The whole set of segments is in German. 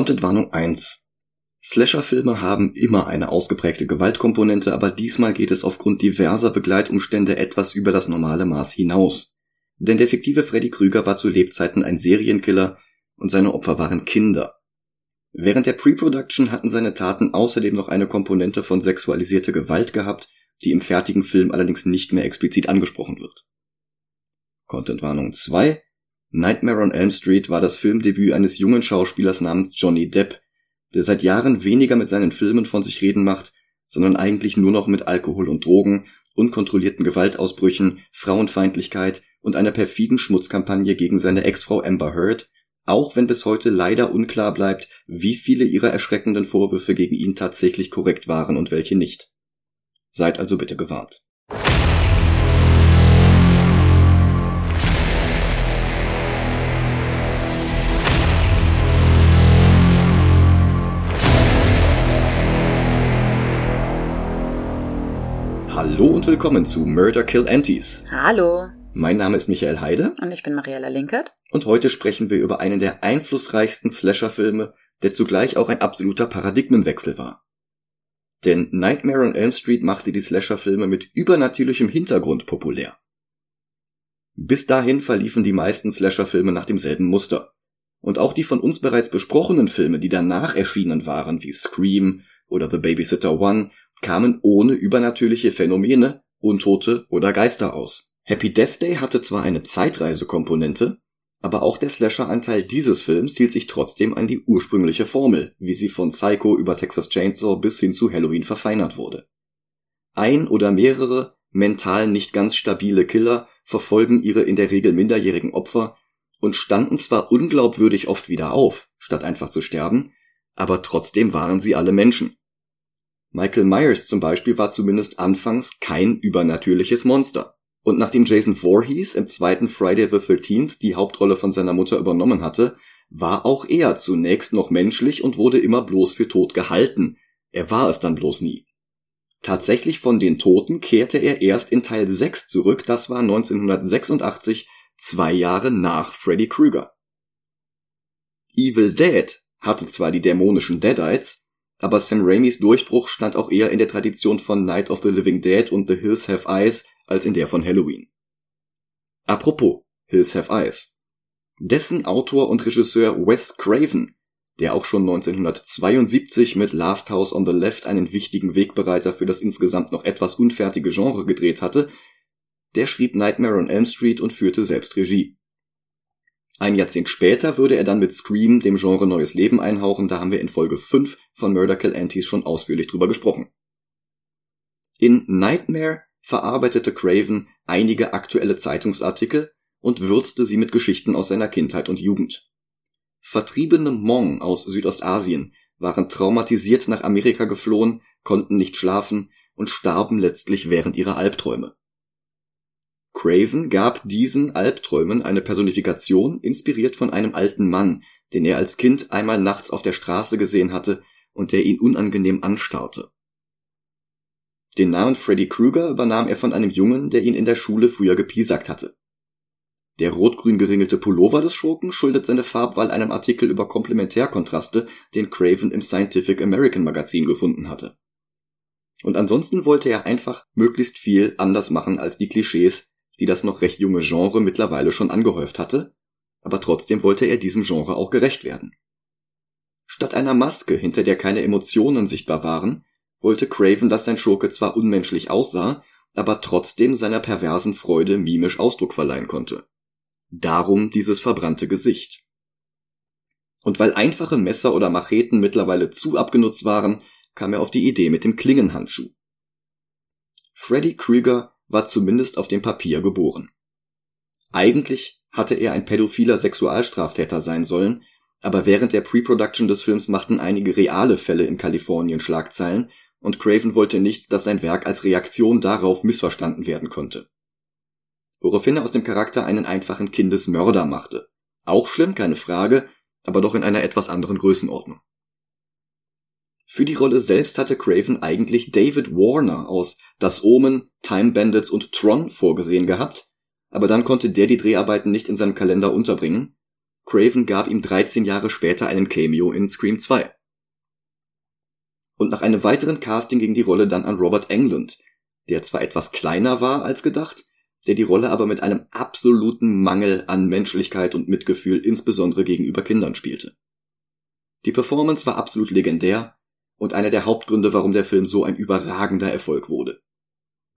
Contentwarnung 1. Slasher-Filme haben immer eine ausgeprägte Gewaltkomponente, aber diesmal geht es aufgrund diverser Begleitumstände etwas über das normale Maß hinaus. Denn der fiktive Freddy Krüger war zu Lebzeiten ein Serienkiller und seine Opfer waren Kinder. Während der Pre-Production hatten seine Taten außerdem noch eine Komponente von sexualisierter Gewalt gehabt, die im fertigen Film allerdings nicht mehr explizit angesprochen wird. Contentwarnung 2 Nightmare on Elm Street war das Filmdebüt eines jungen Schauspielers namens Johnny Depp, der seit Jahren weniger mit seinen Filmen von sich reden macht, sondern eigentlich nur noch mit Alkohol und Drogen, unkontrollierten Gewaltausbrüchen, Frauenfeindlichkeit und einer perfiden Schmutzkampagne gegen seine Ex-Frau Amber Heard, auch wenn bis heute leider unklar bleibt, wie viele ihrer erschreckenden Vorwürfe gegen ihn tatsächlich korrekt waren und welche nicht. Seid also bitte gewarnt. Hallo und willkommen zu Murder Kill Antis. Hallo. Mein Name ist Michael Heide. Und ich bin Mariella Linkert. Und heute sprechen wir über einen der einflussreichsten Slasher-Filme, der zugleich auch ein absoluter Paradigmenwechsel war. Denn Nightmare on Elm Street machte die Slasher-Filme mit übernatürlichem Hintergrund populär. Bis dahin verliefen die meisten Slasher-Filme nach demselben Muster. Und auch die von uns bereits besprochenen Filme, die danach erschienen waren, wie Scream oder The Babysitter One, kamen ohne übernatürliche Phänomene, Untote oder Geister aus. Happy Death Day hatte zwar eine Zeitreisekomponente, aber auch der Slasher-Anteil dieses Films hielt sich trotzdem an die ursprüngliche Formel, wie sie von Psycho über Texas Chainsaw bis hin zu Halloween verfeinert wurde. Ein oder mehrere mental nicht ganz stabile Killer verfolgen ihre in der Regel minderjährigen Opfer und standen zwar unglaubwürdig oft wieder auf, statt einfach zu sterben, aber trotzdem waren sie alle Menschen. Michael Myers zum Beispiel war zumindest anfangs kein übernatürliches Monster. Und nachdem Jason Voorhees im zweiten Friday the 13th die Hauptrolle von seiner Mutter übernommen hatte, war auch er zunächst noch menschlich und wurde immer bloß für tot gehalten. Er war es dann bloß nie. Tatsächlich von den Toten kehrte er erst in Teil 6 zurück, das war 1986, zwei Jahre nach Freddy Krueger. Evil Dead hatte zwar die dämonischen Deadites, aber Sam Raimis Durchbruch stand auch eher in der Tradition von Night of the Living Dead und The Hills Have Eyes als in der von Halloween. Apropos Hills Have Eyes. Dessen Autor und Regisseur Wes Craven, der auch schon 1972 mit Last House on the Left einen wichtigen Wegbereiter für das insgesamt noch etwas unfertige Genre gedreht hatte, der schrieb Nightmare on Elm Street und führte selbst Regie. Ein Jahrzehnt später würde er dann mit Scream dem Genre neues Leben einhauchen, da haben wir in Folge 5 von Murder Kill Antis schon ausführlich drüber gesprochen. In Nightmare verarbeitete Craven einige aktuelle Zeitungsartikel und würzte sie mit Geschichten aus seiner Kindheit und Jugend. Vertriebene Hmong aus Südostasien waren traumatisiert nach Amerika geflohen, konnten nicht schlafen und starben letztlich während ihrer Albträume. Craven gab diesen Albträumen eine Personifikation, inspiriert von einem alten Mann, den er als Kind einmal nachts auf der Straße gesehen hatte und der ihn unangenehm anstarrte. Den Namen Freddy Krueger übernahm er von einem Jungen, der ihn in der Schule früher gepiesackt hatte. Der rot-grün geringelte Pullover des Schurken schuldet seine Farbwahl einem Artikel über Komplementärkontraste, den Craven im Scientific American Magazin gefunden hatte. Und ansonsten wollte er einfach möglichst viel anders machen als die Klischees, die das noch recht junge Genre mittlerweile schon angehäuft hatte, aber trotzdem wollte er diesem Genre auch gerecht werden. Statt einer Maske, hinter der keine Emotionen sichtbar waren, wollte Craven, dass sein Schurke zwar unmenschlich aussah, aber trotzdem seiner perversen Freude mimisch Ausdruck verleihen konnte. Darum dieses verbrannte Gesicht. Und weil einfache Messer oder Macheten mittlerweile zu abgenutzt waren, kam er auf die Idee mit dem Klingenhandschuh. Freddy Krüger war zumindest auf dem Papier geboren. Eigentlich hatte er ein pädophiler Sexualstraftäter sein sollen, aber während der Pre-Production des Films machten einige reale Fälle in Kalifornien Schlagzeilen und Craven wollte nicht, dass sein Werk als Reaktion darauf missverstanden werden konnte. Woraufhin er aus dem Charakter einen einfachen Kindesmörder machte. Auch schlimm, keine Frage, aber doch in einer etwas anderen Größenordnung. Für die Rolle selbst hatte Craven eigentlich David Warner aus Das Omen, Time Bandits und Tron vorgesehen gehabt, aber dann konnte der die Dreharbeiten nicht in seinem Kalender unterbringen, Craven gab ihm 13 Jahre später einen Cameo in Scream 2. Und nach einem weiteren Casting ging die Rolle dann an Robert Englund, der zwar etwas kleiner war als gedacht, der die Rolle aber mit einem absoluten Mangel an Menschlichkeit und Mitgefühl insbesondere gegenüber Kindern spielte. Die Performance war absolut legendär und einer der Hauptgründe, warum der Film so ein überragender Erfolg wurde.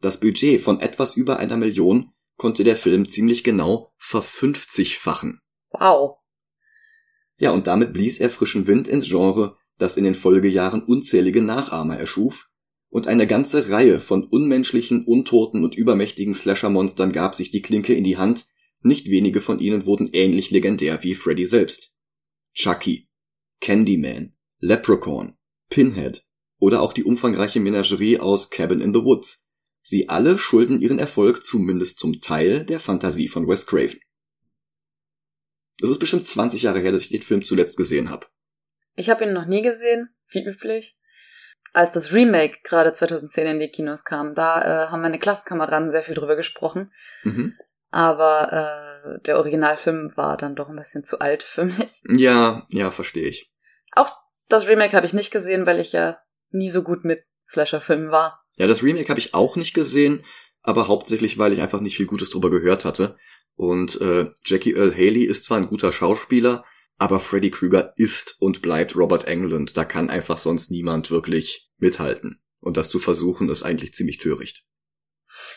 Das Budget von etwas über einer Million konnte der Film ziemlich genau verfünfzigfachen. Wow. Ja, und damit blies er frischen Wind ins Genre, das in den Folgejahren unzählige Nachahmer erschuf, und eine ganze Reihe von unmenschlichen, untoten und übermächtigen Slasher-Monstern gab sich die Klinke in die Hand, nicht wenige von ihnen wurden ähnlich legendär wie Freddy selbst. Chucky, Candyman, Leprechaun, Pinhead oder auch die umfangreiche Menagerie aus Cabin in the Woods. Sie alle schulden ihren Erfolg zumindest zum Teil der Fantasie von Wes Craven. Das ist bestimmt 20 Jahre her, dass ich den Film zuletzt gesehen habe. Ich habe ihn noch nie gesehen, wie üblich. Als das Remake gerade 2010 in die Kinos kam, da äh, haben meine Klassenkameraden sehr viel drüber gesprochen. Mhm. Aber äh, der Originalfilm war dann doch ein bisschen zu alt für mich. Ja, ja, verstehe ich. Auch das Remake habe ich nicht gesehen, weil ich ja nie so gut mit Slasher-Filmen war. Ja, das Remake habe ich auch nicht gesehen, aber hauptsächlich, weil ich einfach nicht viel Gutes drüber gehört hatte. Und äh, Jackie Earl Haley ist zwar ein guter Schauspieler, aber Freddy Krueger ist und bleibt Robert Englund. Da kann einfach sonst niemand wirklich mithalten. Und das zu versuchen, ist eigentlich ziemlich töricht.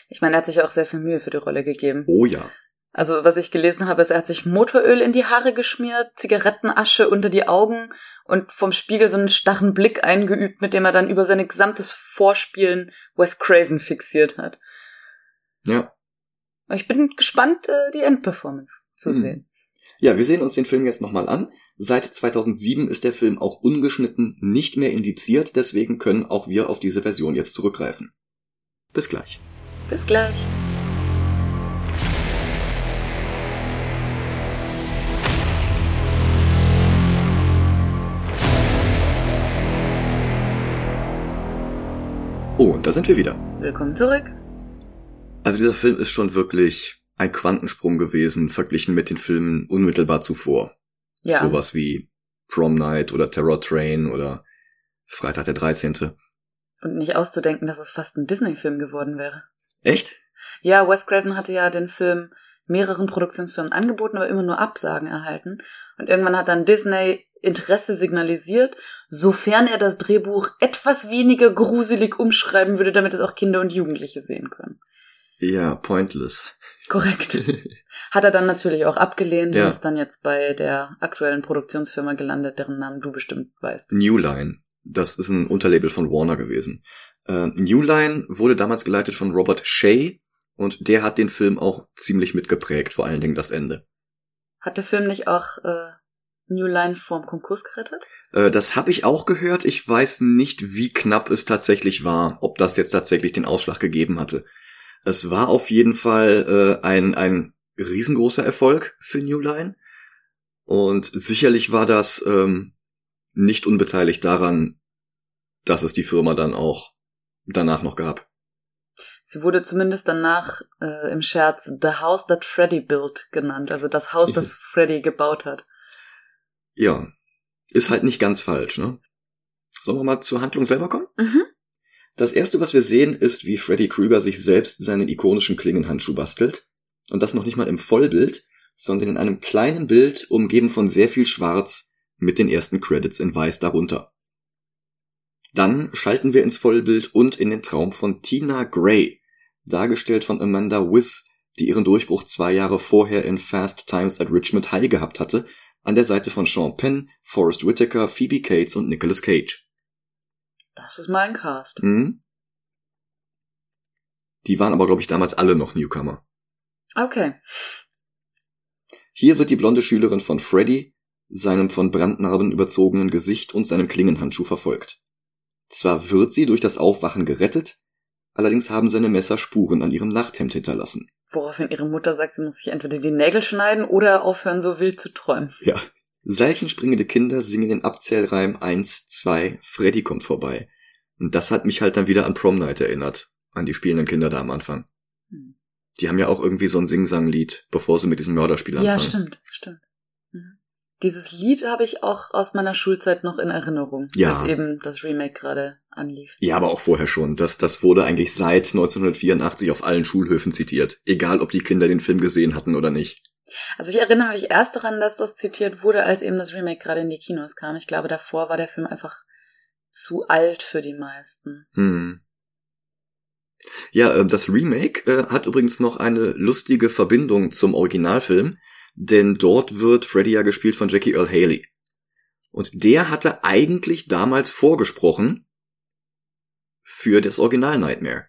Ich meine, er hat sich auch sehr viel Mühe für die Rolle gegeben. Oh ja. Also, was ich gelesen habe, ist, er hat sich Motoröl in die Haare geschmiert, Zigarettenasche unter die Augen und vom Spiegel so einen starren Blick eingeübt, mit dem er dann über sein gesamtes Vorspielen Wes Craven fixiert hat. Ja. Ich bin gespannt, äh, die Endperformance zu Hm. sehen. Ja, wir sehen uns den Film jetzt nochmal an. Seit 2007 ist der Film auch ungeschnitten nicht mehr indiziert, deswegen können auch wir auf diese Version jetzt zurückgreifen. Bis gleich. Bis gleich. Oh, und da sind wir wieder. Willkommen zurück. Also dieser Film ist schon wirklich ein Quantensprung gewesen, verglichen mit den Filmen unmittelbar zuvor. Ja. Sowas wie Prom Night oder Terror Train oder Freitag der 13. Und nicht auszudenken, dass es fast ein Disney-Film geworden wäre. Echt? Ja, Wes Craven hatte ja den Film mehreren Produktionsfirmen angeboten, aber immer nur Absagen erhalten. Und irgendwann hat dann Disney Interesse signalisiert, sofern er das Drehbuch etwas weniger gruselig umschreiben würde, damit es auch Kinder und Jugendliche sehen können. Ja, pointless. Korrekt. Hat er dann natürlich auch abgelehnt Ja. und ist dann jetzt bei der aktuellen Produktionsfirma gelandet, deren Namen du bestimmt weißt. New Line. Das ist ein Unterlabel von Warner gewesen. Äh, New Line wurde damals geleitet von Robert Shea und der hat den Film auch ziemlich mitgeprägt, vor allen Dingen das Ende. Hat der Film nicht auch äh, New Line vorm Konkurs gerettet? Äh, das habe ich auch gehört. Ich weiß nicht, wie knapp es tatsächlich war, ob das jetzt tatsächlich den Ausschlag gegeben hatte. Es war auf jeden Fall äh, ein, ein riesengroßer Erfolg für New Line. Und sicherlich war das ähm, nicht unbeteiligt daran, dass es die Firma dann auch danach noch gab. Sie wurde zumindest danach äh, im Scherz The House That Freddy Built genannt, also das Haus, das Freddy gebaut hat. Ja, ist halt nicht ganz falsch, ne? Sollen wir mal zur Handlung selber kommen? Mhm. Das erste, was wir sehen, ist, wie Freddy Krueger sich selbst seinen ikonischen Klingenhandschuh bastelt. Und das noch nicht mal im Vollbild, sondern in einem kleinen Bild, umgeben von sehr viel Schwarz, mit den ersten Credits in Weiß darunter. Dann schalten wir ins Vollbild und in den Traum von Tina Gray, dargestellt von Amanda Wiss, die ihren Durchbruch zwei Jahre vorher in Fast Times at Richmond High gehabt hatte, an der Seite von Sean Penn, Forrest Whitaker, Phoebe Cates und Nicolas Cage. Das ist mein Cast. Mhm. Die waren aber, glaube ich, damals alle noch Newcomer. Okay. Hier wird die blonde Schülerin von Freddy, seinem von Brandnarben überzogenen Gesicht und seinem Klingenhandschuh verfolgt. Zwar wird sie durch das Aufwachen gerettet, allerdings haben seine Messer Spuren an ihrem Nachthemd hinterlassen. Woraufhin ihre Mutter sagt, sie muss sich entweder die Nägel schneiden oder aufhören, so wild zu träumen. Ja. Seilchenspringende Kinder singen den Abzählreim 1, 2, Freddy kommt vorbei. Und das hat mich halt dann wieder an Prom Night erinnert. An die spielenden Kinder da am Anfang. Hm. Die haben ja auch irgendwie so ein Sing-Sang-Lied, bevor sie mit diesem Mörderspiel anfangen. Ja, stimmt, stimmt. Dieses Lied habe ich auch aus meiner Schulzeit noch in Erinnerung, Ja. als eben das Remake gerade anlief. Ja, aber auch vorher schon. Das, das wurde eigentlich seit 1984 auf allen Schulhöfen zitiert. Egal, ob die Kinder den Film gesehen hatten oder nicht. Also ich erinnere mich erst daran, dass das zitiert wurde, als eben das Remake gerade in die Kinos kam. Ich glaube, davor war der Film einfach zu alt für die meisten. Hm. Ja, äh, das Remake äh, hat übrigens noch eine lustige Verbindung zum Originalfilm, denn dort wird Freddy ja gespielt von Jackie Earl Haley. Und der hatte eigentlich damals vorgesprochen für das Original Nightmare.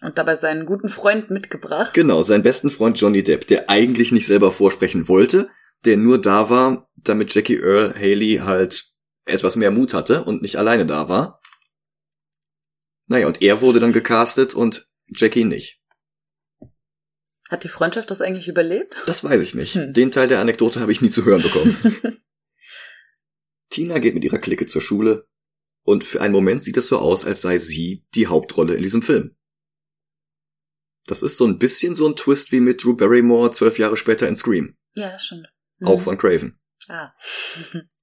Und dabei seinen guten Freund mitgebracht. Genau, seinen besten Freund Johnny Depp, der eigentlich nicht selber vorsprechen wollte, der nur da war, damit Jackie Earl Haley halt etwas mehr Mut hatte und nicht alleine da war. Naja, und er wurde dann gecastet und Jackie nicht. Hat die Freundschaft das eigentlich überlebt? Das weiß ich nicht. Hm. Den Teil der Anekdote habe ich nie zu hören bekommen. Tina geht mit ihrer Clique zur Schule und für einen Moment sieht es so aus, als sei sie die Hauptrolle in diesem Film. Das ist so ein bisschen so ein Twist wie mit Drew Barrymore zwölf Jahre später in Scream. ja, das stimmt. Auch Mhm. von Craven. Ah.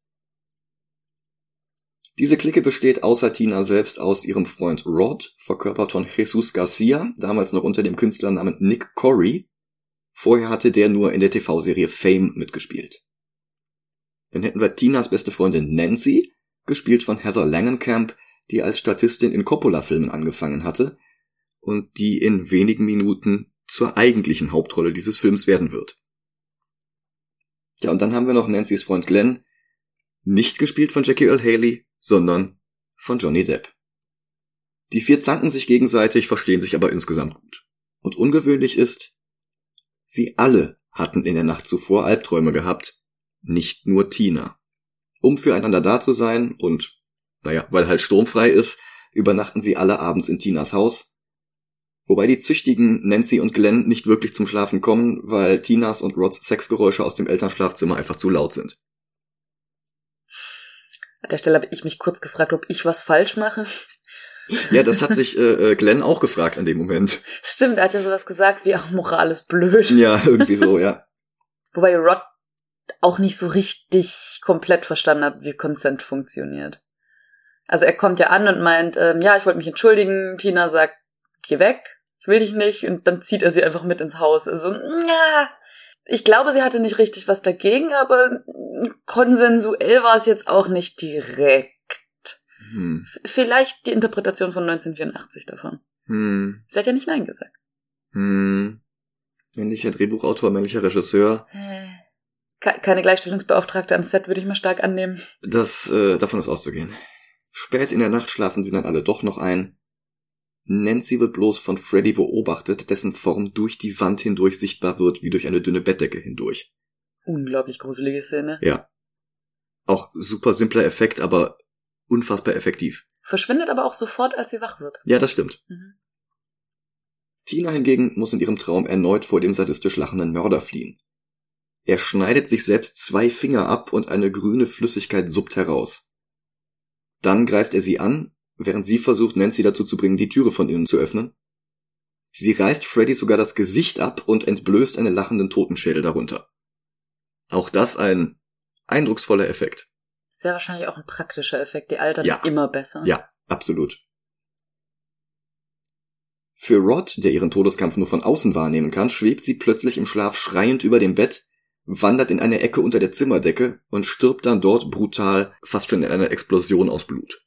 Diese Clique besteht außer Tina selbst aus ihrem Freund Rod, verkörpert von Jesus Garcia, damals noch unter dem Künstlernamen Nick Corey. Vorher hatte der nur in der TV-Serie Fame mitgespielt. Dann hätten wir Tinas beste Freundin Nancy, gespielt von Heather Langenkamp, die als Statistin in Coppola-Filmen angefangen hatte und die in wenigen Minuten zur eigentlichen Hauptrolle dieses Films werden wird. Ja, und dann haben wir noch Nancy's Freund Glenn, nicht gespielt von Jackie Earl Haley, sondern von Johnny Depp. Die vier zanken sich gegenseitig, verstehen sich aber insgesamt gut. Und ungewöhnlich ist, sie alle hatten in der Nacht zuvor Albträume gehabt, nicht nur Tina. Um füreinander da zu sein und, naja, weil halt sturmfrei ist, übernachten sie alle abends in Tinas Haus, wobei die züchtigen Nancy und Glenn nicht wirklich zum Schlafen kommen, weil Tinas und Rods Sexgeräusche aus dem Elternschlafzimmer einfach zu laut sind. An der Stelle habe ich mich kurz gefragt, ob ich was falsch mache. Ja, das hat sich äh, äh, Glenn auch gefragt an dem Moment. Stimmt, er hat ja sowas gesagt wie, ach, Moral ist blöd. Ja, irgendwie so, ja. Wobei Rod auch nicht so richtig komplett verstanden hat, wie Consent funktioniert. Also er kommt ja an und meint, ähm, ja, ich wollte mich entschuldigen. Tina sagt, geh weg, ich will dich nicht. Und dann zieht er sie einfach mit ins Haus. Also, ja, ich glaube, sie hatte nicht richtig was dagegen, aber konsensuell war es jetzt auch nicht direkt. Hm. Vielleicht die Interpretation von 1984 davon. Hm. Sie hat ja nicht Nein gesagt. Hm. Männlicher Drehbuchautor, männlicher Regisseur. Ke- Keine Gleichstellungsbeauftragte am Set würde ich mal stark annehmen. Das, äh, davon ist auszugehen. Spät in der Nacht schlafen sie dann alle doch noch ein. Nancy wird bloß von Freddy beobachtet, dessen Form durch die Wand hindurch sichtbar wird, wie durch eine dünne Bettdecke hindurch. Unglaublich gruselige Szene. Ja. Auch super simpler Effekt, aber unfassbar effektiv. Verschwindet aber auch sofort, als sie wach wird. Ja, das stimmt. Mhm. Tina hingegen muss in ihrem Traum erneut vor dem sadistisch lachenden Mörder fliehen. Er schneidet sich selbst zwei Finger ab und eine grüne Flüssigkeit suppt heraus. Dann greift er sie an, während sie versucht, Nancy dazu zu bringen, die Türe von innen zu öffnen. Sie reißt Freddy sogar das Gesicht ab und entblößt einen lachenden Totenschädel darunter. Auch das ein eindrucksvoller Effekt. Sehr wahrscheinlich auch ein praktischer Effekt. Die altern Ja. immer besser. Ja, absolut. Für Rod, der ihren Todeskampf nur von außen wahrnehmen kann, schwebt sie plötzlich im Schlaf schreiend über dem Bett, wandert in eine Ecke unter der Zimmerdecke und stirbt dann dort brutal, fast schon in einer Explosion aus Blut.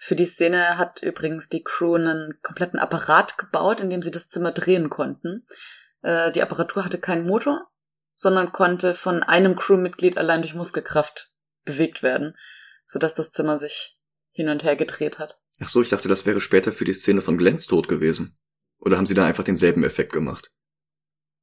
Für die Szene hat übrigens die Crew einen kompletten Apparat gebaut, in dem sie das Zimmer drehen konnten. Äh, die Apparatur hatte keinen Motor, sondern konnte von einem Crewmitglied allein durch Muskelkraft bewegt werden, sodass das Zimmer sich hin und her gedreht hat. Ach so, ich dachte, das wäre später für die Szene von Glens Tod gewesen. Oder haben sie da einfach denselben Effekt gemacht?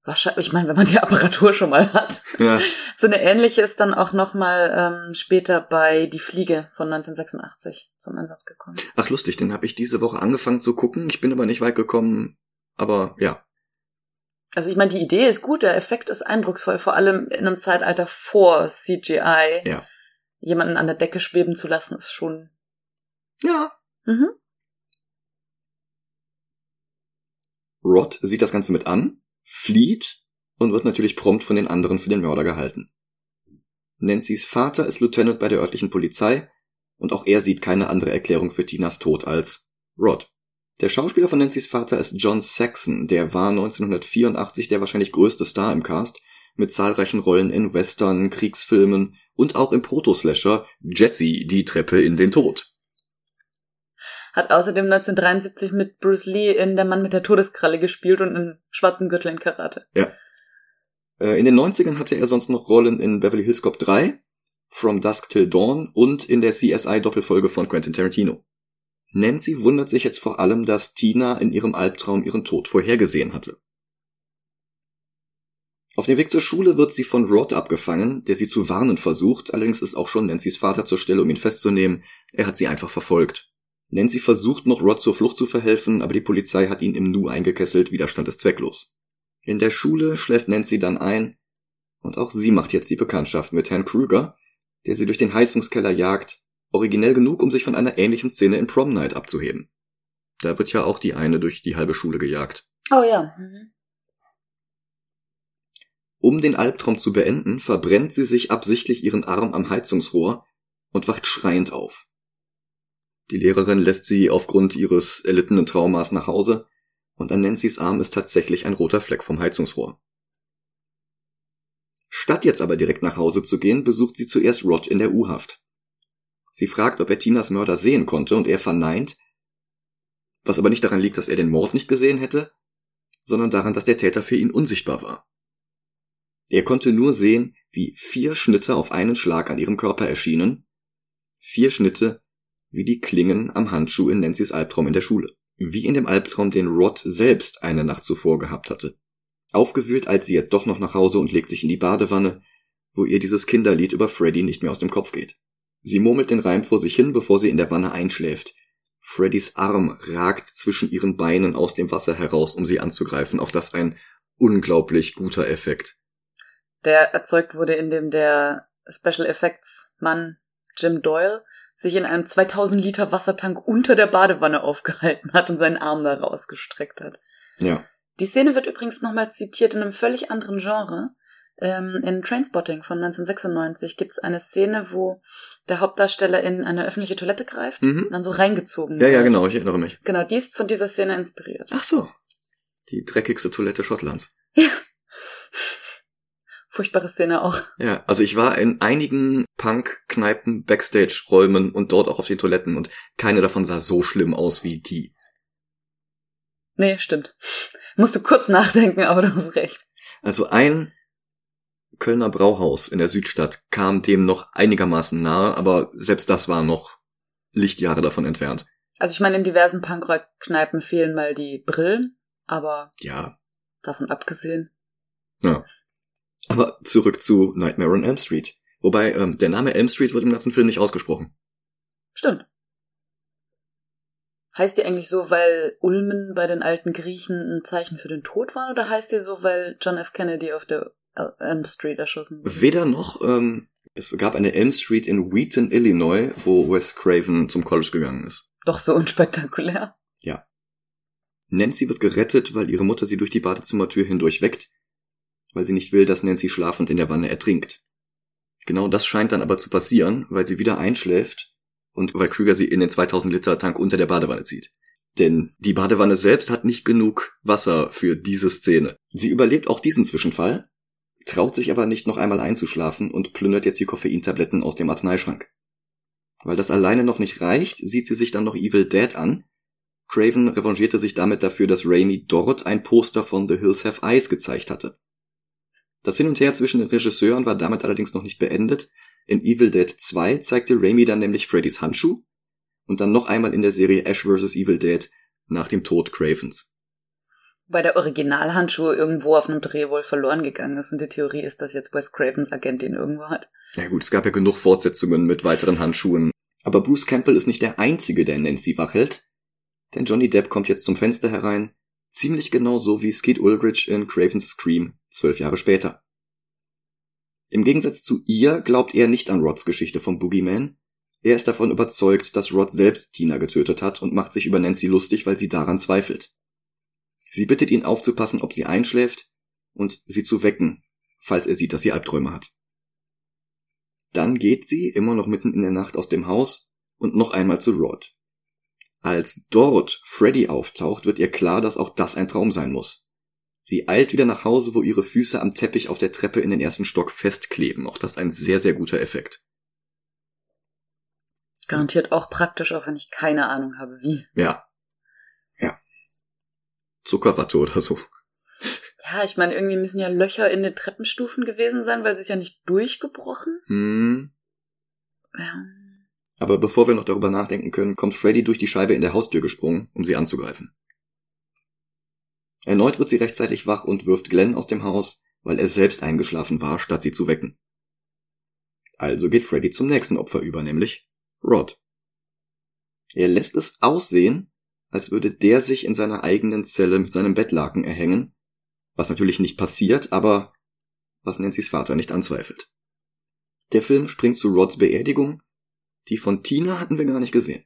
Wahrscheinlich, ich meine, wenn man die Apparatur schon mal hat. Ja, So eine ähnliche ist dann auch nochmal ähm, später bei Die Fliege von 1986 zum Einsatz gekommen. ach lustig, den habe ich diese Woche angefangen zu gucken. Ich bin aber nicht weit gekommen. Aber ja, Also ich meine, die Idee ist gut, der Effekt ist eindrucksvoll, vor allem in einem Zeitalter vor CGI. Ja. Jemanden an der Decke schweben zu lassen, ist schon. ja, Mhm. Rod sieht das Ganze mit an, flieht und wird natürlich prompt von den anderen für den Mörder gehalten. Nancys Vater ist Lieutenant bei der örtlichen Polizei und auch er sieht keine andere Erklärung für Tinas Tod als Rod. Der Schauspieler von Nancys Vater ist John Saxon, der war 1984 der wahrscheinlich größte Star im Cast, mit zahlreichen Rollen in Western, Kriegsfilmen und auch im Proto-Slasher Jesse, die Treppe in den Tod. Hat außerdem 1973 mit Bruce Lee in Der Mann mit der Todeskralle gespielt und in Schwarzen Gürtel in Karate. Ja. Äh, in den 90ern hatte er sonst noch Rollen in Beverly Hills Cop 3, From Dusk Till Dawn und in der CSI-Doppelfolge von Quentin Tarantino. Nancy wundert sich jetzt vor allem, dass Tina in ihrem Albtraum ihren Tod vorhergesehen hatte. Auf dem Weg zur Schule wird sie von Rod abgefangen, der sie zu warnen versucht, allerdings ist auch schon Nancys Vater zur Stelle, um ihn festzunehmen. Er hat sie einfach verfolgt. Nancy versucht noch Rod zur Flucht zu verhelfen, aber die Polizei hat ihn im Nu eingekesselt, Widerstand ist zwecklos. In der Schule schläft Nancy dann ein, und auch sie macht jetzt die Bekanntschaft mit Herrn Krüger, der sie durch den Heizungskeller jagt, originell genug, um sich von einer ähnlichen Szene in Prom Night abzuheben. Da wird ja auch die eine durch die halbe Schule gejagt. Oh ja. Mhm. Um den Albtraum zu beenden, verbrennt sie sich absichtlich ihren Arm am Heizungsrohr und wacht schreiend auf. Die Lehrerin lässt sie aufgrund ihres erlittenen Traumas nach Hause und an Nancys Arm ist tatsächlich ein roter Fleck vom Heizungsrohr. Statt jetzt aber direkt nach Hause zu gehen, besucht sie zuerst Rod in der U-Haft. Sie fragt, ob er Tinas Mörder sehen konnte, und er verneint, was aber nicht daran liegt, dass er den Mord nicht gesehen hätte, sondern daran, dass der Täter für ihn unsichtbar war. Er konnte nur sehen, wie vier Schnitte auf einen Schlag an ihrem Körper erschienen, vier Schnitte wie die Klingen am Handschuh in Nancy's Albtraum in der Schule. Wie in dem Albtraum, den Rod selbst eine Nacht zuvor gehabt hatte. Aufgewühlt eilt sie jetzt doch noch nach Hause und legt sich in die Badewanne, wo ihr dieses Kinderlied über Freddy nicht mehr aus dem Kopf geht. Sie murmelt den Reim vor sich hin, bevor sie in der Wanne einschläft. Freddys Arm ragt zwischen ihren Beinen aus dem Wasser heraus, um sie anzugreifen. Auch das ein unglaublich guter Effekt. Der erzeugt wurde, indem der Special Effects Mann Jim Doyle sich in einem 2000 Liter Wassertank unter der Badewanne aufgehalten hat und seinen Arm da rausgestreckt hat. Ja. Die Szene wird übrigens nochmal zitiert in einem völlig anderen Genre. Ähm, in Trainspotting von 1996 gibt es eine Szene, wo der Hauptdarsteller in eine öffentliche Toilette greift Mhm. und dann so reingezogen Ja, wird. ja, genau, ich erinnere mich. Genau, die ist von dieser Szene inspiriert. Ach so. Die dreckigste Toilette Schottlands. Furchtbare Szene auch. Ja, also ich war in einigen Punk-Kneipen, Backstage-Räumen und dort auch auf den Toiletten und keine davon sah so schlimm aus wie die. Nee, stimmt. Musst du kurz nachdenken, aber du hast recht. Also ein Kölner Brauhaus in der Südstadt kam dem noch einigermaßen nahe, aber selbst das war noch Lichtjahre davon entfernt. Also ich meine, in diversen Punkrock-Kneipen fehlen mal die Brillen, aber Ja. davon abgesehen. Ja. Aber zurück zu Nightmare on Elm Street. Wobei, ähm, der Name Elm Street wird im ganzen Film nicht ausgesprochen. Stimmt. Heißt die eigentlich so, weil Ulmen bei den alten Griechen ein Zeichen für den Tod war, oder heißt die so, weil John F. Kennedy auf der Elm Street erschossen wurde? Weder noch, ähm, es gab eine Elm Street in Wheaton, Illinois, wo Wes Craven zum College gegangen ist. Doch so unspektakulär. Nancy wird gerettet, weil ihre Mutter sie durch die Badezimmertür hindurch weckt, weil sie nicht will, dass Nancy schlafend in der Wanne ertrinkt. Genau das scheint dann aber zu passieren, weil sie wieder einschläft und weil Krüger sie in den 2000 Liter Tank unter der Badewanne zieht. Denn die Badewanne selbst hat nicht genug Wasser für diese Szene. Sie überlebt auch diesen Zwischenfall, traut sich aber nicht noch einmal einzuschlafen und plündert jetzt die Koffeintabletten aus dem Arzneischrank. Weil das alleine noch nicht reicht, sieht sie sich dann noch Evil Dead an. Craven revanchierte sich damit dafür, dass Raimi dort ein Poster von The Hills Have Eyes gezeigt hatte. Das Hin und Her zwischen den Regisseuren war damit allerdings noch nicht beendet. In Evil Dead 2 zeigte Raimi dann nämlich Freddys Handschuh und dann noch einmal in der Serie Ash vs. Evil Dead nach dem Tod Cravens. Weil der Originalhandschuh irgendwo auf einem Dreh wohl verloren gegangen ist und die Theorie ist, dass jetzt Wes Cravens Agent ihn irgendwo hat. Ja gut, es gab ja genug Fortsetzungen mit weiteren Handschuhen. Aber Bruce Campbell ist nicht der Einzige, der Nancy wachhält. Denn Johnny Depp kommt jetzt zum Fenster herein, ziemlich genau so wie Skeet Ulrich in Craven's Scream zwölf Jahre später. Im Gegensatz zu ihr glaubt er nicht an Rods Geschichte vom Boogeyman. Er ist davon überzeugt, dass Rod selbst Tina getötet hat und macht sich über Nancy lustig, weil sie daran zweifelt. Sie bittet ihn aufzupassen, ob sie einschläft und sie zu wecken, falls er sieht, dass sie Albträume hat. Dann geht sie, immer noch mitten in der Nacht, aus dem Haus und noch einmal zu Rod. Als dort Freddy auftaucht, wird ihr klar, dass auch das ein Traum sein muss. Sie eilt wieder nach Hause, wo ihre Füße am Teppich auf der Treppe in den ersten Stock festkleben. Auch das ein sehr, sehr guter Effekt. Garantiert auch praktisch, auch wenn ich keine Ahnung habe, wie. Ja. Ja. Zuckerwatte oder so. Ja, ich meine, irgendwie müssen ja Löcher in den Treppenstufen gewesen sein, weil sie ist ja nicht durchgebrochen. Hm. Ja. Aber bevor wir noch darüber nachdenken können, kommt Freddy durch die Scheibe in der Haustür gesprungen, um sie anzugreifen. Erneut wird sie rechtzeitig wach und wirft Glenn aus dem Haus, weil er selbst eingeschlafen war, statt sie zu wecken. Also geht Freddy zum nächsten Opfer über, nämlich Rod. Er lässt es aussehen, als würde der sich in seiner eigenen Zelle mit seinem Bettlaken erhängen, was natürlich nicht passiert, aber was Nancy's Vater nicht anzweifelt. Der Film springt zu Rods Beerdigung, die von Tina hatten wir gar nicht gesehen.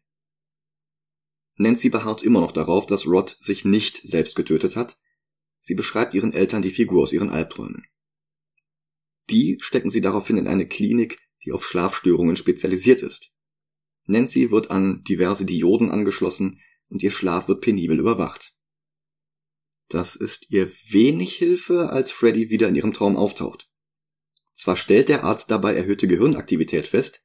Nancy beharrt immer noch darauf, dass Rod sich nicht selbst getötet hat. Sie beschreibt ihren Eltern die Figur aus ihren Albträumen. Die stecken sie daraufhin in eine Klinik, die auf Schlafstörungen spezialisiert ist. Nancy wird an diverse Dioden angeschlossen und ihr Schlaf wird penibel überwacht. Das ist ihr wenig Hilfe, als Freddy wieder in ihrem Traum auftaucht. Zwar stellt der Arzt dabei erhöhte Gehirnaktivität fest,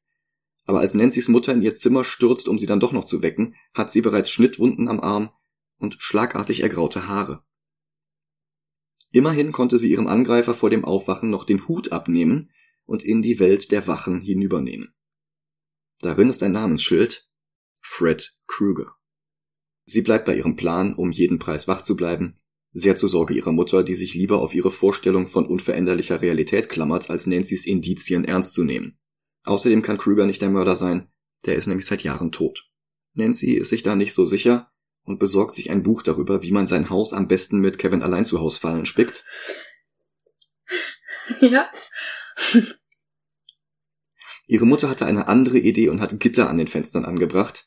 aber als Nancy's Mutter in ihr Zimmer stürzt, um sie dann doch noch zu wecken, hat sie bereits Schnittwunden am Arm und schlagartig ergraute Haare. Immerhin konnte sie ihrem Angreifer vor dem Aufwachen noch den Hut abnehmen und in die Welt der Wachen hinübernehmen. Darin ist ein Namensschild Fred Krueger. Sie bleibt bei ihrem Plan, um jeden Preis wach zu bleiben, sehr zur Sorge ihrer Mutter, die sich lieber auf ihre Vorstellung von unveränderlicher Realität klammert, als Nancy's Indizien ernst zu nehmen. Außerdem kann Krüger nicht der Mörder sein, der ist nämlich seit Jahren tot. Nancy ist sich da nicht so sicher und besorgt sich ein Buch darüber, wie man sein Haus am besten mit Kevin allein zu Haus fallen spickt. Ja. Ihre Mutter hatte eine andere Idee und hat Gitter an den Fenstern angebracht.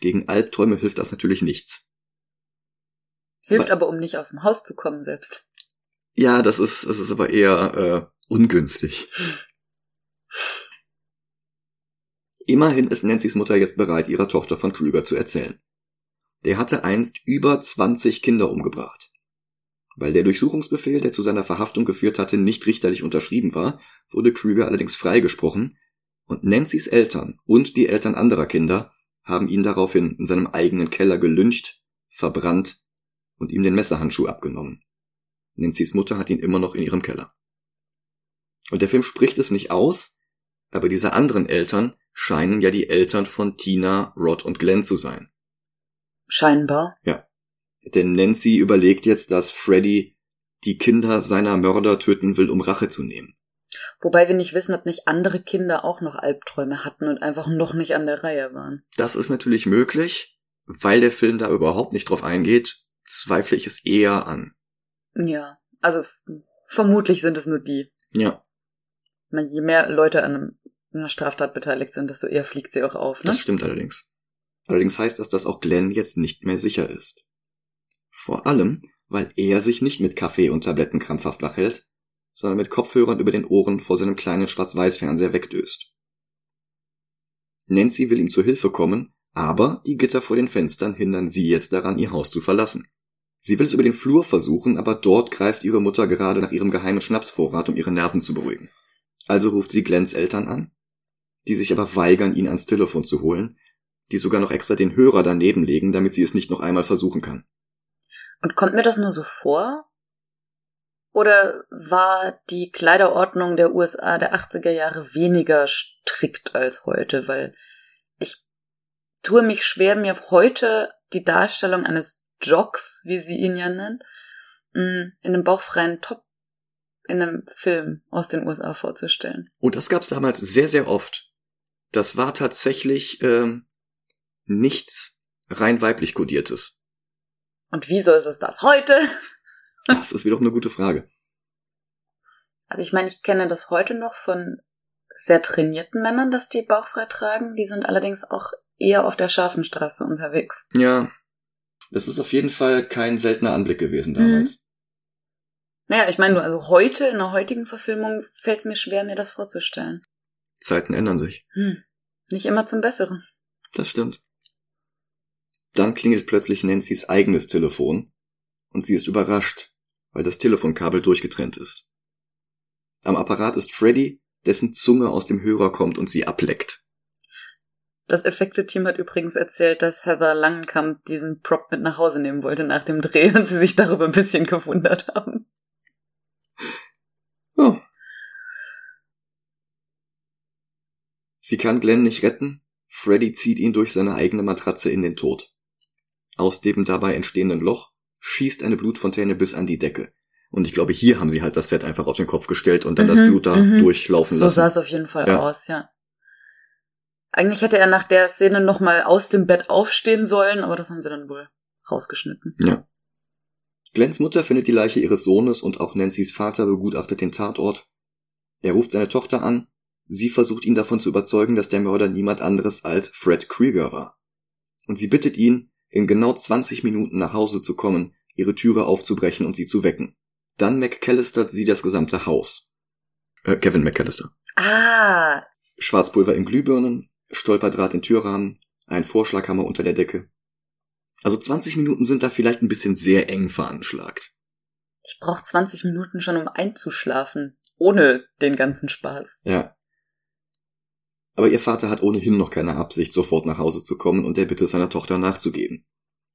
Gegen Albträume hilft das natürlich nichts. Hilft aber, um nicht aus dem Haus zu kommen selbst. Ja, das ist, das ist aber eher äh, ungünstig. Immerhin ist Nancy's Mutter jetzt bereit, ihrer Tochter von Krüger zu erzählen. Der hatte einst über 20 Kinder umgebracht. Weil der Durchsuchungsbefehl, der zu seiner Verhaftung geführt hatte, nicht richterlich unterschrieben war, wurde Krüger allerdings freigesprochen und Nancy's Eltern und die Eltern anderer Kinder haben ihn daraufhin in seinem eigenen Keller gelyncht, verbrannt und ihm den Messerhandschuh abgenommen. Nancy's Mutter hat ihn immer noch in ihrem Keller. Und der Film spricht es nicht aus, aber diese anderen Eltern scheinen ja die Eltern von Tina, Rod und Glenn zu sein. Scheinbar. Ja. Denn Nancy überlegt jetzt, dass Freddy die Kinder seiner Mörder töten will, um Rache zu nehmen. Wobei wir nicht wissen, ob nicht andere Kinder auch noch Albträume hatten und einfach noch nicht an der Reihe waren. Das ist natürlich möglich, weil der Film da überhaupt nicht drauf eingeht, zweifle ich es eher an. Ja, also vermutlich sind es nur die. Ja. Je mehr Leute an einem einer Straftat beteiligt sind, desto eher fliegt sie auch auf. Ne? Das stimmt allerdings. Allerdings heißt das, dass auch Glenn jetzt nicht mehr sicher ist. Vor allem, weil er sich nicht mit Kaffee und Tabletten krampfhaft wachhält, sondern mit Kopfhörern über den Ohren vor seinem kleinen Schwarz-Weiß-Fernseher wegdöst. Nancy will ihm zu Hilfe kommen, aber die Gitter vor den Fenstern hindern sie jetzt daran, ihr Haus zu verlassen. Sie will es über den Flur versuchen, aber dort greift ihre Mutter gerade nach ihrem geheimen Schnapsvorrat, um ihre Nerven zu beruhigen. Also ruft sie Glens Eltern an die sich aber weigern, ihn ans Telefon zu holen, die sogar noch extra den Hörer daneben legen, damit sie es nicht noch einmal versuchen kann. Und kommt mir das nur so vor? Oder war die Kleiderordnung der USA der 80er Jahre weniger strikt als heute? Weil ich tue mich schwer, mir heute die Darstellung eines Jocks, wie sie ihn ja nennt, mm, in einem bauchfreien Top in einem Film aus den USA vorzustellen. Und das gab's damals sehr, sehr oft das war tatsächlich ähm, nichts rein weiblich kodiertes. Und wieso ist es das heute? das ist wiederum eine gute Frage. Also ich meine, ich kenne das heute noch von sehr trainierten Männern, dass die bauchfrei tragen. Die sind allerdings auch eher auf der scharfen Straße unterwegs. Ja. Das ist auf jeden Fall kein seltener Anblick gewesen damals. Mhm. Naja, ich meine nur, also heute, in der heutigen Verfilmung, fällt es mir schwer, mir das vorzustellen. Zeiten ändern sich. Hm. Nicht immer zum Besseren. Das stimmt. Dann klingelt plötzlich Nancy's eigenes Telefon und sie ist überrascht, weil das Telefonkabel durchgetrennt ist. Am Apparat ist Freddy, dessen Zunge aus dem Hörer kommt und sie ableckt. Das Effekte-Team hat übrigens erzählt, dass Heather Langenkamp diesen Prop mit nach Hause nehmen wollte nach dem Dreh und sie sich darüber ein bisschen gewundert haben. Oh. Sie kann Glenn nicht retten. Freddy zieht ihn durch seine eigene Matratze in den Tod. Aus dem dabei entstehenden Loch schießt eine Blutfontäne bis an die Decke. Und ich glaube, hier haben sie halt das Set einfach auf den Kopf gestellt und dann mhm, das Blut da mhm. durchlaufen lassen. So sah es auf jeden Fall ja. aus, ja. Eigentlich hätte er nach der Szene nochmal aus dem Bett aufstehen sollen, aber das haben sie dann wohl rausgeschnitten. Ja. Glens Mutter findet die Leiche ihres Sohnes und auch Nancy's Vater begutachtet den Tatort. Er ruft seine Tochter an. Sie versucht ihn davon zu überzeugen, dass der Mörder niemand anderes als Fred Krieger war. Und sie bittet ihn, in genau 20 Minuten nach Hause zu kommen, ihre Türe aufzubrechen und sie zu wecken. Dann McCallistert sie das gesamte Haus. Äh, Kevin McCallister. Ah. Schwarzpulver in Glühbirnen, Stolperdraht in Türrahmen, ein Vorschlaghammer unter der Decke. Also 20 Minuten sind da vielleicht ein bisschen sehr eng veranschlagt. Ich brauche 20 Minuten schon, um einzuschlafen, ohne den ganzen Spaß. Ja. Aber ihr Vater hat ohnehin noch keine Absicht, sofort nach Hause zu kommen und der Bitte seiner Tochter nachzugeben.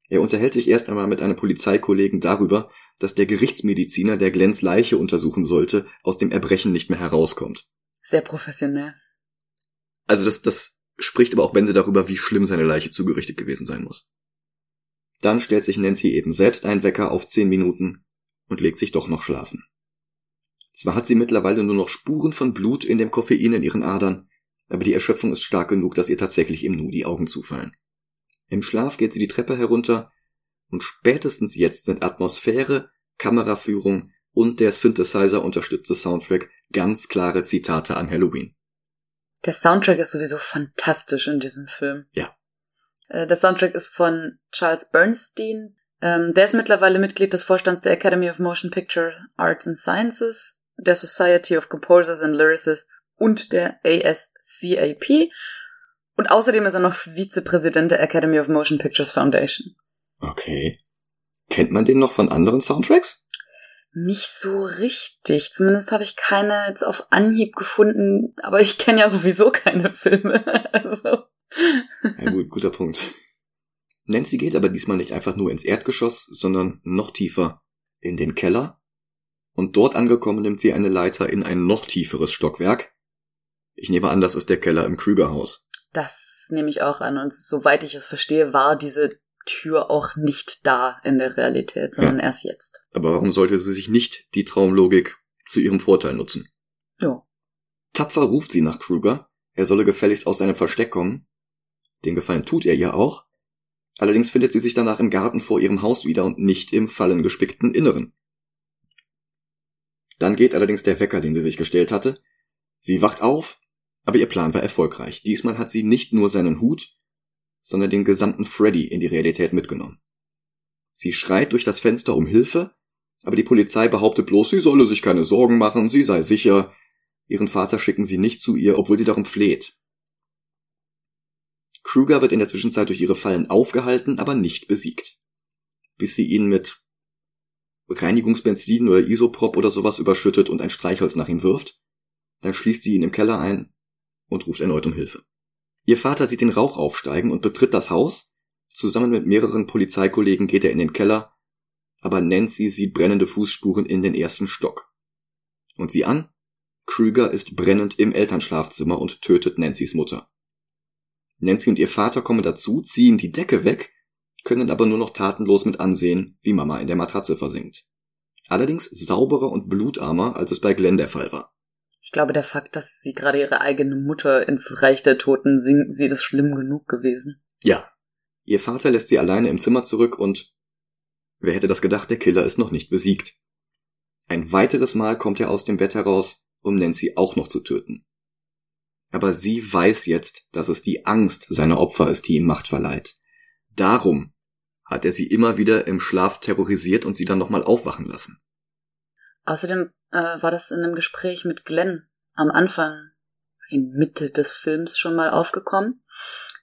Er unterhält sich erst einmal mit einem Polizeikollegen darüber, dass der Gerichtsmediziner, der Glens Leiche untersuchen sollte, aus dem Erbrechen nicht mehr herauskommt. Sehr professionell. Also das, das spricht aber auch Bände darüber, wie schlimm seine Leiche zugerichtet gewesen sein muss. Dann stellt sich Nancy eben selbst ein Wecker auf zehn Minuten und legt sich doch noch schlafen. Zwar hat sie mittlerweile nur noch Spuren von Blut in dem Koffein in ihren Adern, aber die Erschöpfung ist stark genug, dass ihr tatsächlich im Nu die Augen zufallen. Im Schlaf geht sie die Treppe herunter und spätestens jetzt sind Atmosphäre, Kameraführung und der Synthesizer unterstützte Soundtrack ganz klare Zitate an Halloween. Der Soundtrack ist sowieso fantastisch in diesem Film. Ja. Äh, der Soundtrack ist von Charles Bernstein. Ähm, der ist mittlerweile Mitglied des Vorstands der Academy of Motion Picture Arts and Sciences, der Society of Composers and Lyricists und der ASCAP. Und außerdem ist er noch Vizepräsident der Academy of Motion Pictures Foundation. Okay. Kennt man den noch von anderen Soundtracks? Nicht so richtig. Zumindest habe ich keine jetzt auf Anhieb gefunden, aber ich kenne ja sowieso keine Filme. also. Ja, gut, guter Punkt. Nancy geht aber diesmal nicht einfach nur ins Erdgeschoss, sondern noch tiefer in den Keller. Und dort angekommen nimmt sie eine Leiter in ein noch tieferes Stockwerk. Ich nehme an, das ist der Keller im Krügerhaus. Das nehme ich auch an. Und soweit ich es verstehe, war diese Tür auch nicht da in der Realität, sondern ja. erst jetzt. Aber warum sollte sie sich nicht die Traumlogik zu ihrem Vorteil nutzen? Ja. Tapfer ruft sie nach Kruger, er solle gefälligst aus seinem Versteck kommen. Den Gefallen tut er ihr auch. Allerdings findet sie sich danach im Garten vor ihrem Haus wieder und nicht im fallengespickten Inneren. Dann geht allerdings der Wecker, den sie sich gestellt hatte. Sie wacht auf, aber ihr Plan war erfolgreich. Diesmal hat sie nicht nur seinen Hut, sondern den gesamten Freddy in die Realität mitgenommen. Sie schreit durch das Fenster um Hilfe, aber die Polizei behauptet bloß, sie solle sich keine Sorgen machen, sie sei sicher. Ihren Vater schicken sie nicht zu ihr, obwohl sie darum fleht. Kruger wird in der Zwischenzeit durch ihre Fallen aufgehalten, aber nicht besiegt. Bis sie ihn mit Reinigungsbenzin oder Isoprop oder sowas überschüttet und ein Streichholz nach ihm wirft. Dann schließt sie ihn im Keller ein und ruft erneut um Hilfe. Ihr Vater sieht den Rauch aufsteigen und betritt das Haus. Zusammen mit mehreren Polizeikollegen geht er in den Keller, aber Nancy sieht brennende Fußspuren in den ersten Stock. Und sie an? Krüger ist brennend im Elternschlafzimmer und tötet Nancy's Mutter. Nancy und ihr Vater kommen dazu, ziehen die Decke weg, können aber nur noch tatenlos mit ansehen, wie Mama in der Matratze versinkt. Allerdings sauberer und blutarmer, als es bei Glenn der Fall war. Ich glaube, der Fakt, dass sie gerade ihre eigene Mutter ins Reich der Toten singt, sie ist schlimm genug gewesen. Ja. Ihr Vater lässt sie alleine im Zimmer zurück und wer hätte das gedacht, der Killer ist noch nicht besiegt. Ein weiteres Mal kommt er aus dem Bett heraus, um Nancy auch noch zu töten. Aber sie weiß jetzt, dass es die Angst seiner Opfer ist, die ihm Macht verleiht. Darum hat er sie immer wieder im Schlaf terrorisiert und sie dann nochmal aufwachen lassen. Außerdem äh, war das in einem Gespräch mit Glenn am Anfang in Mitte des Films schon mal aufgekommen,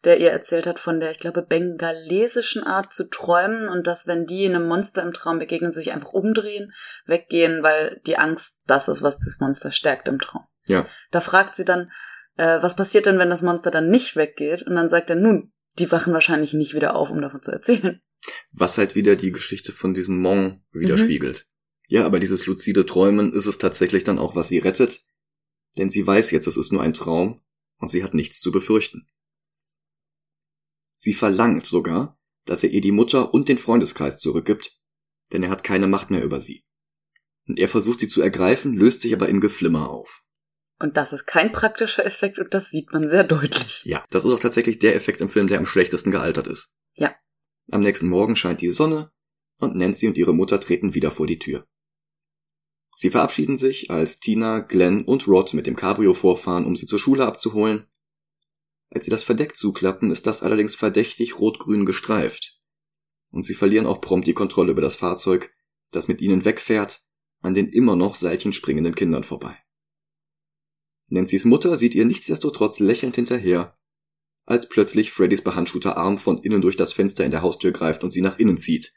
der ihr erzählt hat von der, ich glaube, bengalesischen Art zu träumen und dass, wenn die einem Monster im Traum begegnen, sich einfach umdrehen, weggehen, weil die Angst das ist, was das Monster stärkt im Traum. Ja. Da fragt sie dann, äh, was passiert denn, wenn das Monster dann nicht weggeht? Und dann sagt er, nun, die wachen wahrscheinlich nicht wieder auf, um davon zu erzählen. Was halt wieder die Geschichte von diesem Mong widerspiegelt. Ja, aber dieses luzide Träumen ist es tatsächlich dann auch, was sie rettet, denn sie weiß jetzt, es ist nur ein Traum und sie hat nichts zu befürchten. Sie verlangt sogar, dass er ihr die Mutter und den Freundeskreis zurückgibt, denn er hat keine Macht mehr über sie. Und er versucht sie zu ergreifen, löst sich aber im Geflimmer auf. Und das ist kein praktischer Effekt und das sieht man sehr deutlich. Ja, das ist auch tatsächlich der Effekt im Film, der am schlechtesten gealtert ist. Ja. Am nächsten Morgen scheint die Sonne und Nancy und ihre Mutter treten wieder vor die Tür. Sie verabschieden sich, als Tina, Glenn und Rod mit dem Cabrio vorfahren, um sie zur Schule abzuholen. Als sie das Verdeck zuklappen, ist das allerdings verdächtig rot-grün gestreift. Und sie verlieren auch prompt die Kontrolle über das Fahrzeug, das mit ihnen wegfährt, an den immer noch seilchenspringenden Kindern vorbei. Nancy's Mutter sieht ihr nichtsdestotrotz lächelnd hinterher, als plötzlich Freddys behandschuhter Arm von innen durch das Fenster in der Haustür greift und sie nach innen zieht.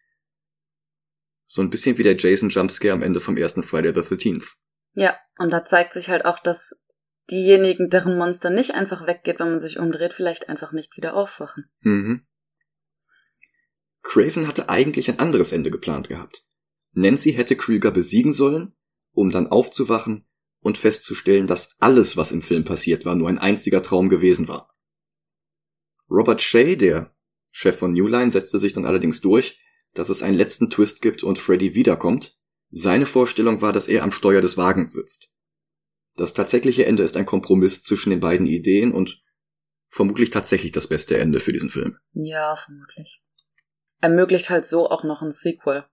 So ein bisschen wie der Jason Jumpscare am Ende vom ersten Friday the 13th. Ja, und da zeigt sich halt auch, dass diejenigen, deren Monster nicht einfach weggeht, wenn man sich umdreht, vielleicht einfach nicht wieder aufwachen. Mhm. Craven hatte eigentlich ein anderes Ende geplant gehabt. Nancy hätte Krieger besiegen sollen, um dann aufzuwachen und festzustellen, dass alles, was im Film passiert war, nur ein einziger Traum gewesen war. Robert Shea, der Chef von New Line, setzte sich dann allerdings durch dass es einen letzten Twist gibt und Freddy wiederkommt. Seine Vorstellung war, dass er am Steuer des Wagens sitzt. Das tatsächliche Ende ist ein Kompromiss zwischen den beiden Ideen und vermutlich tatsächlich das beste Ende für diesen Film. Ja, vermutlich. Ermöglicht halt so auch noch ein Sequel.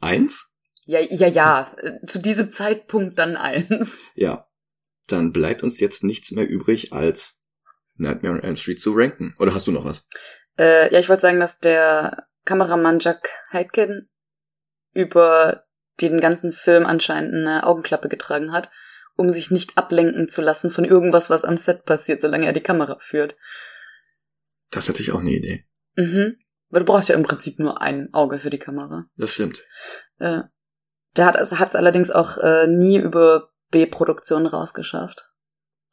Eins? Ja, ja, ja. Zu diesem Zeitpunkt dann eins. Ja. Dann bleibt uns jetzt nichts mehr übrig, als Nightmare on Elm Street zu ranken. Oder hast du noch was? Äh, ja, ich wollte sagen, dass der Kameramann Jack Heidken über den ganzen Film anscheinend eine Augenklappe getragen hat, um sich nicht ablenken zu lassen von irgendwas, was am Set passiert, solange er die Kamera führt. Das ist natürlich auch eine Idee. Mhm. Weil du brauchst ja im Prinzip nur ein Auge für die Kamera. Das stimmt. Äh, der hat es also, allerdings auch äh, nie über B-Produktionen rausgeschafft.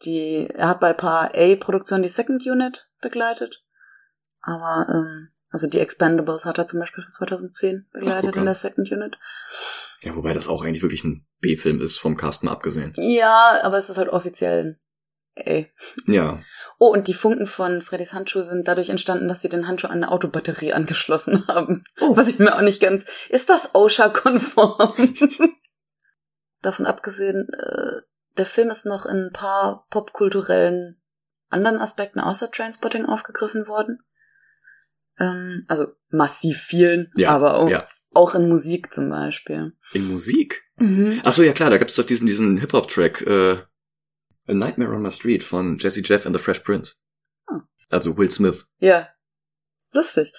Die, er hat bei paar A-Produktionen die Second Unit begleitet, aber ähm, also die Expendables hat er zum Beispiel von 2010 begleitet in der Second Unit. Ja, wobei das auch eigentlich wirklich ein B-Film ist, vom Cast mal abgesehen. Ja, aber es ist halt offiziell ey. Ja. Oh, und die Funken von Freddys Handschuh sind dadurch entstanden, dass sie den Handschuh an eine Autobatterie angeschlossen haben. Oh. Was ich mir auch nicht ganz. Ist das OSHA-konform? Davon abgesehen, äh, der Film ist noch in ein paar popkulturellen anderen Aspekten außer Trainspotting aufgegriffen worden. Ähm, also massiv vielen, ja, aber auch, ja. auch in Musik zum Beispiel. In Musik? Mhm. Ach so, ja klar, da gibt's doch diesen, diesen Hip-Hop-Track, äh, A Nightmare on My Street von Jesse Jeff and the Fresh Prince. Oh. Also Will Smith. Ja. Lustig.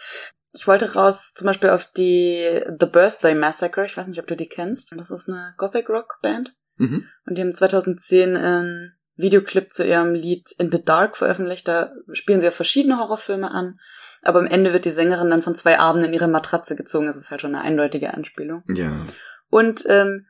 Ich wollte raus zum Beispiel auf die The Birthday Massacre. Ich weiß nicht, ob du die kennst. Das ist eine Gothic Rock Band. Mhm. Und die haben 2010 einen Videoclip zu ihrem Lied In the Dark veröffentlicht. Da spielen sie ja verschiedene Horrorfilme an. Aber am Ende wird die Sängerin dann von zwei Armen in ihre Matratze gezogen. Das ist halt schon eine eindeutige Anspielung. Ja. Und ähm,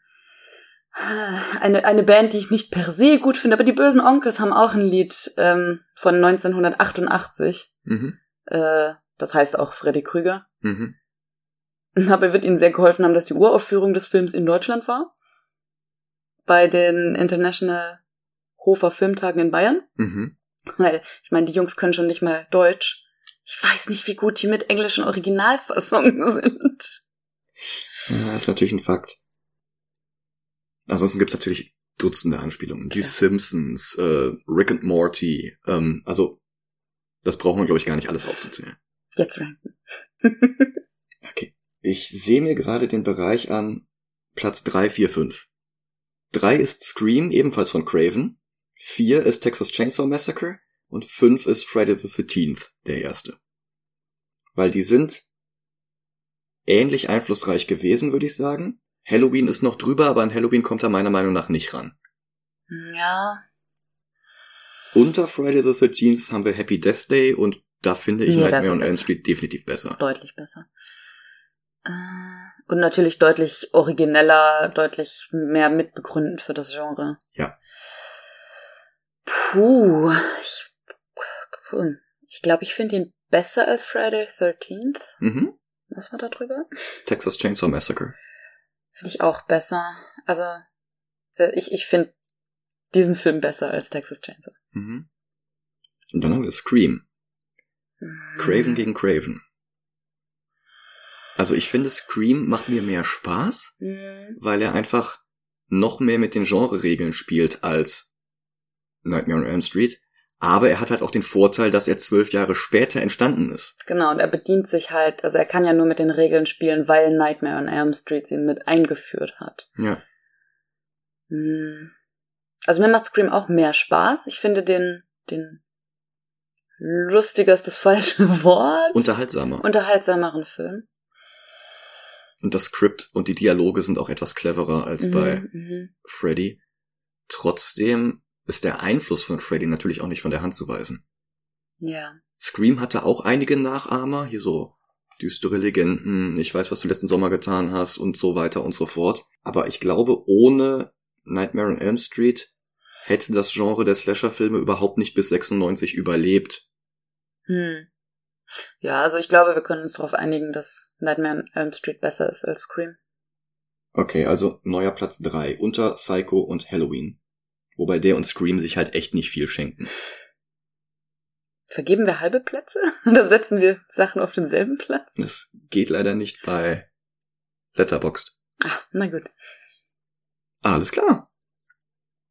eine, eine Band, die ich nicht per se gut finde, aber die Bösen Onkels haben auch ein Lied ähm, von 1988. Mhm. Äh, das heißt auch Freddy Krüger. Mhm. Aber wird ihnen sehr geholfen haben, dass die Uraufführung des Films in Deutschland war. Bei den International Hofer Filmtagen in Bayern. Mhm. Weil, ich meine, die Jungs können schon nicht mal Deutsch. Ich weiß nicht, wie gut die mit englischen Originalfassungen sind. Ja, ist natürlich ein Fakt. Ansonsten gibt's natürlich Dutzende Anspielungen. Die Simpsons, äh, Rick and Morty, ähm, also das braucht man, glaube ich, gar nicht alles aufzuzählen. Jetzt ranken. okay. Ich sehe mir gerade den Bereich an Platz 3, 4, 5. 3 ist Scream, ebenfalls von Craven. 4 ist Texas Chainsaw Massacre und 5 ist Friday the 13th, der erste. Weil die sind ähnlich einflussreich gewesen, würde ich sagen. Halloween ist noch drüber, aber an Halloween kommt er meiner Meinung nach nicht ran. Ja. Unter Friday the 13th haben wir Happy Death Day und da finde ich das Nightmare on Elm. Street definitiv besser. Deutlich besser. Äh, Und natürlich deutlich origineller, deutlich mehr mitbegründend für das Genre. Ja. Puh, ich, ich glaube, ich finde ihn besser als Friday 13th. Mhm. Was war da drüber? Texas Chainsaw Massacre. Finde ich auch besser. Also, äh, ich, ich finde diesen Film besser als Texas Chainsaw. Mhm. Und dann haben wir Scream. Craven gegen Craven. Also ich finde, Scream macht mir mehr Spaß, Mhm. weil er einfach noch mehr mit den Genre-Regeln spielt als Nightmare on Elm Street. Aber er hat halt auch den Vorteil, dass er zwölf Jahre später entstanden ist. Genau, und er bedient sich halt, also er kann ja nur mit den Regeln spielen, weil Nightmare on Elm Street sie mit eingeführt hat. Ja. Hm. Also mir macht Scream auch mehr Spaß. Ich finde den, den lustiger ist das falsche Wort. Unterhaltsamer. unterhaltsameren Film. Und das Skript und die Dialoge sind auch etwas cleverer als Mhm, bei mhm. Freddy. Trotzdem ist der Einfluss von Freddy natürlich auch nicht von der Hand zu weisen. Ja. Scream hatte auch einige Nachahmer, hier so düstere Legenden, ich weiß, was du letzten Sommer getan hast und so weiter und so fort. Aber ich glaube, ohne Nightmare on Elm Street hätte das Genre der Slasher-Filme überhaupt nicht bis 96 überlebt. Hm. Ja, also ich glaube, wir können uns darauf einigen, dass Nightmare on Elm Street besser ist als Scream. Okay, also neuer Platz drei unter Psycho und Halloween. Wobei der und Scream sich halt echt nicht viel schenken. Vergeben wir halbe Plätze? Oder setzen wir Sachen auf denselben Platz? Das geht leider nicht bei Letterboxd. Ah, na gut. Alles klar.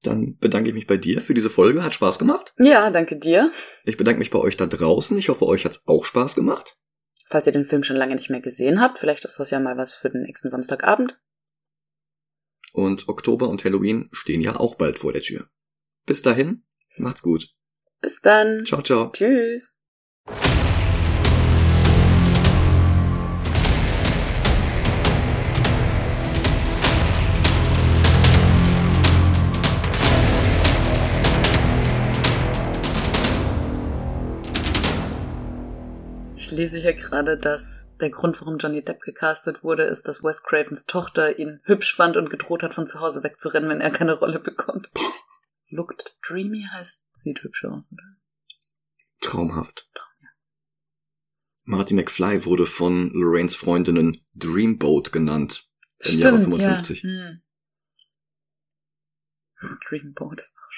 Dann bedanke ich mich bei dir für diese Folge. Hat Spaß gemacht. Ja, danke dir. Ich bedanke mich bei euch da draußen. Ich hoffe, euch hat's auch Spaß gemacht. Falls ihr den Film schon lange nicht mehr gesehen habt, vielleicht ist das ja mal was für den nächsten Samstagabend. Und Oktober und Halloween stehen ja auch bald vor der Tür. Bis dahin, macht's gut. Bis dann. Ciao, ciao. Tschüss. Ich lese hier gerade, dass der Grund, warum Johnny Depp gecastet wurde, ist, dass Wes Cravens Tochter ihn hübsch fand und gedroht hat, von zu Hause wegzurennen, wenn er keine Rolle bekommt. Looked dreamy heißt, sieht hübsch aus, oder? Traumhaft. Marty McFly wurde von Lorraines Freundinnen Dreamboat genannt. Im Jahre 55. Ja. Hm. Dreamboat ist auch